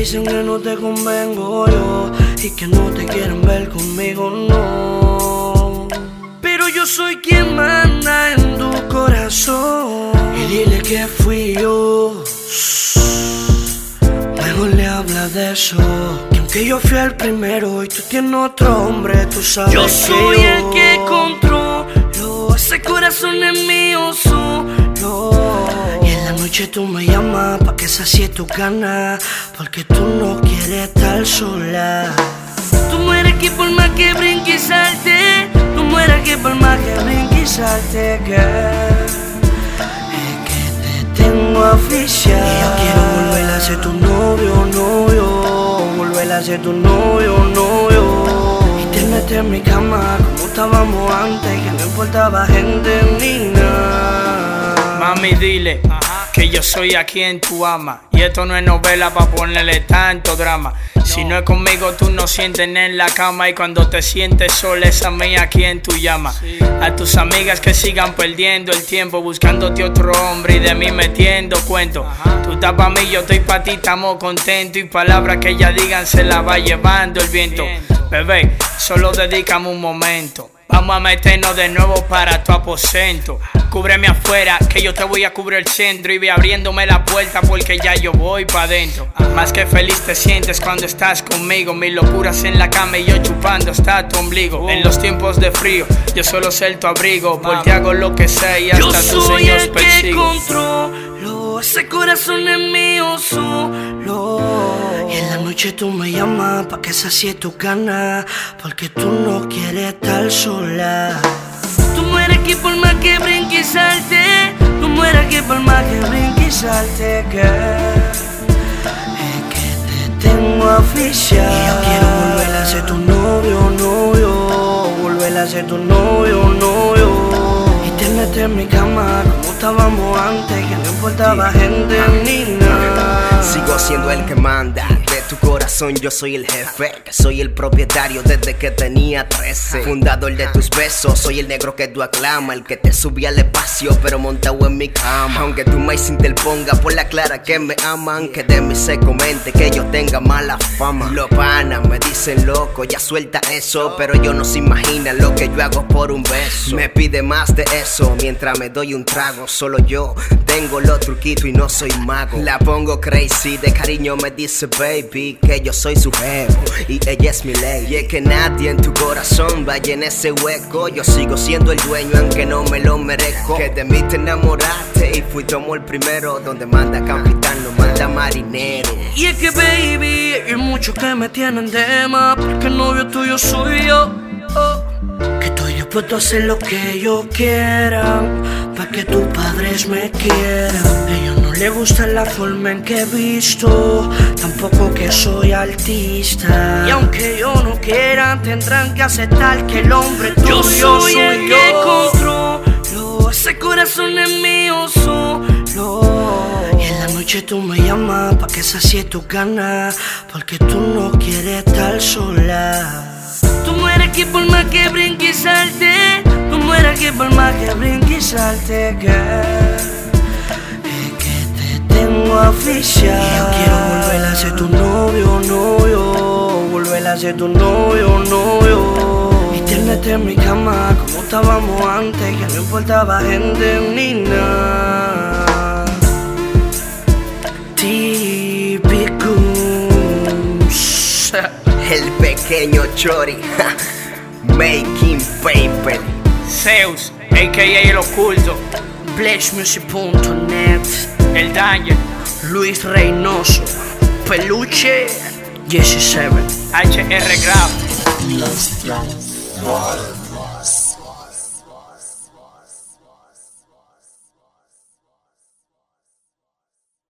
dicen que no te convengo yo y que no te quieren ver conmigo, no. Pero yo soy quien manda en tu corazón. Y dile que fui yo. Mejor le habla de eso. Que aunque yo fui el primero y tú tienes otro hombre, tú sabes Yo que soy yo- el que controlo ese corazón es mío solo. Noche tú me llamas pa' que sacie tu gana Porque tú no quieres estar sola Tú mueres aquí por más que brinque y salte. Tú mueres aquí por más que brinque y salte, girl. Es que te tengo oficial Y yo quiero volver a ser tu novio, novio Volver a ser tu novio, novio Y tenerte en mi cama como estábamos antes Que no importaba gente ni nada Mami, dile que yo soy a quien tú amas. Y esto no es novela para ponerle tanto drama. Si no es conmigo, tú no sientes en la cama. Y cuando te sientes sola, es a mí a quien tú llamas. A tus amigas que sigan perdiendo el tiempo, buscándote otro hombre y de mí metiendo cuento. Tú estás pa' mí, yo estoy pa' ti, estamos contentos. Y palabras que ellas digan se la va llevando el viento. Bebé, solo dedícame un momento. Vamos a meternos de nuevo para tu aposento. Cúbreme afuera, que yo te voy a cubrir el centro. Y ve abriéndome la puerta porque ya yo voy pa' adentro. Más que feliz te sientes cuando estás conmigo. Mis locuras en la cama y yo chupando hasta tu ombligo. En los tiempos de frío, yo suelo ser tu abrigo. Por ti hago lo que sea y Yo hasta tus soy sueños persigo. Ese corazón es mío solo. Y en la noche tú me llamas pa' que sacie tu gana Porque tú no quieres estar sola Tú mueres aquí por más que brinque y salte. Tú mueres aquí por más que brinque y salte. Es que te tengo oficial Y yo quiero volver a ser tu novio, novio Volver a ser tu novio, novio Y tenerte en mi cama estábamos antes Que no importaba gente ni nada. Sigo siendo el que manda tu corazón, yo soy el jefe. Que soy el propietario desde que tenía 13. Fundador de tus besos, soy el negro que tú aclama. El que te subía al espacio, pero montado en mi cama. Aunque tú me interponga por la clara que me aman. Que de mí se comente que yo tenga mala fama. Los panas me dicen loco, ya suelta eso. Pero ellos no se imaginan lo que yo hago por un beso. Me pide más de eso mientras me doy un trago. Solo yo tengo los truquitos y no soy mago. La pongo crazy, de cariño me dice baby que yo soy su jefe y ella es mi ley. Y es que nadie en tu corazón vaya en ese hueco. Yo sigo siendo el dueño aunque no me lo merezco. Que de mí te enamoraste y fui como el primero. Donde manda capitán, no manda marinero. Y es que, baby, hay muchos que me tienen de más. Porque el novio tuyo soy yo. Oh. Que estoy dispuesto a hacer lo que yo quiera Pa' que tus padres me quieran ellos no les gusta la forma en que he visto Tampoco que soy artista Y aunque yo no quiera, tendrán que aceptar que el hombre tuyo Yo soy el yo. que controlo ese corazón es mío solo. Y en la noche tú me llamas pa' que sacie tu ganas Porque tú no quieres estar sola Tú mueres aquí por más que brinque y salte. Tú mueres aquí por más que brinque y salte, girl. Oficial yo quiero volver a ser tu novio, novio Volver a ser tu novio, novio Y tenerte en mi cama como estábamos antes Que no importaba gente ni nada Típicos El pequeño Chori, making paper. Zeus, a.k.a. el oculto. flexmusic.net El Daniel, Luis Reynoso Peluche Jesse Seven HR Graf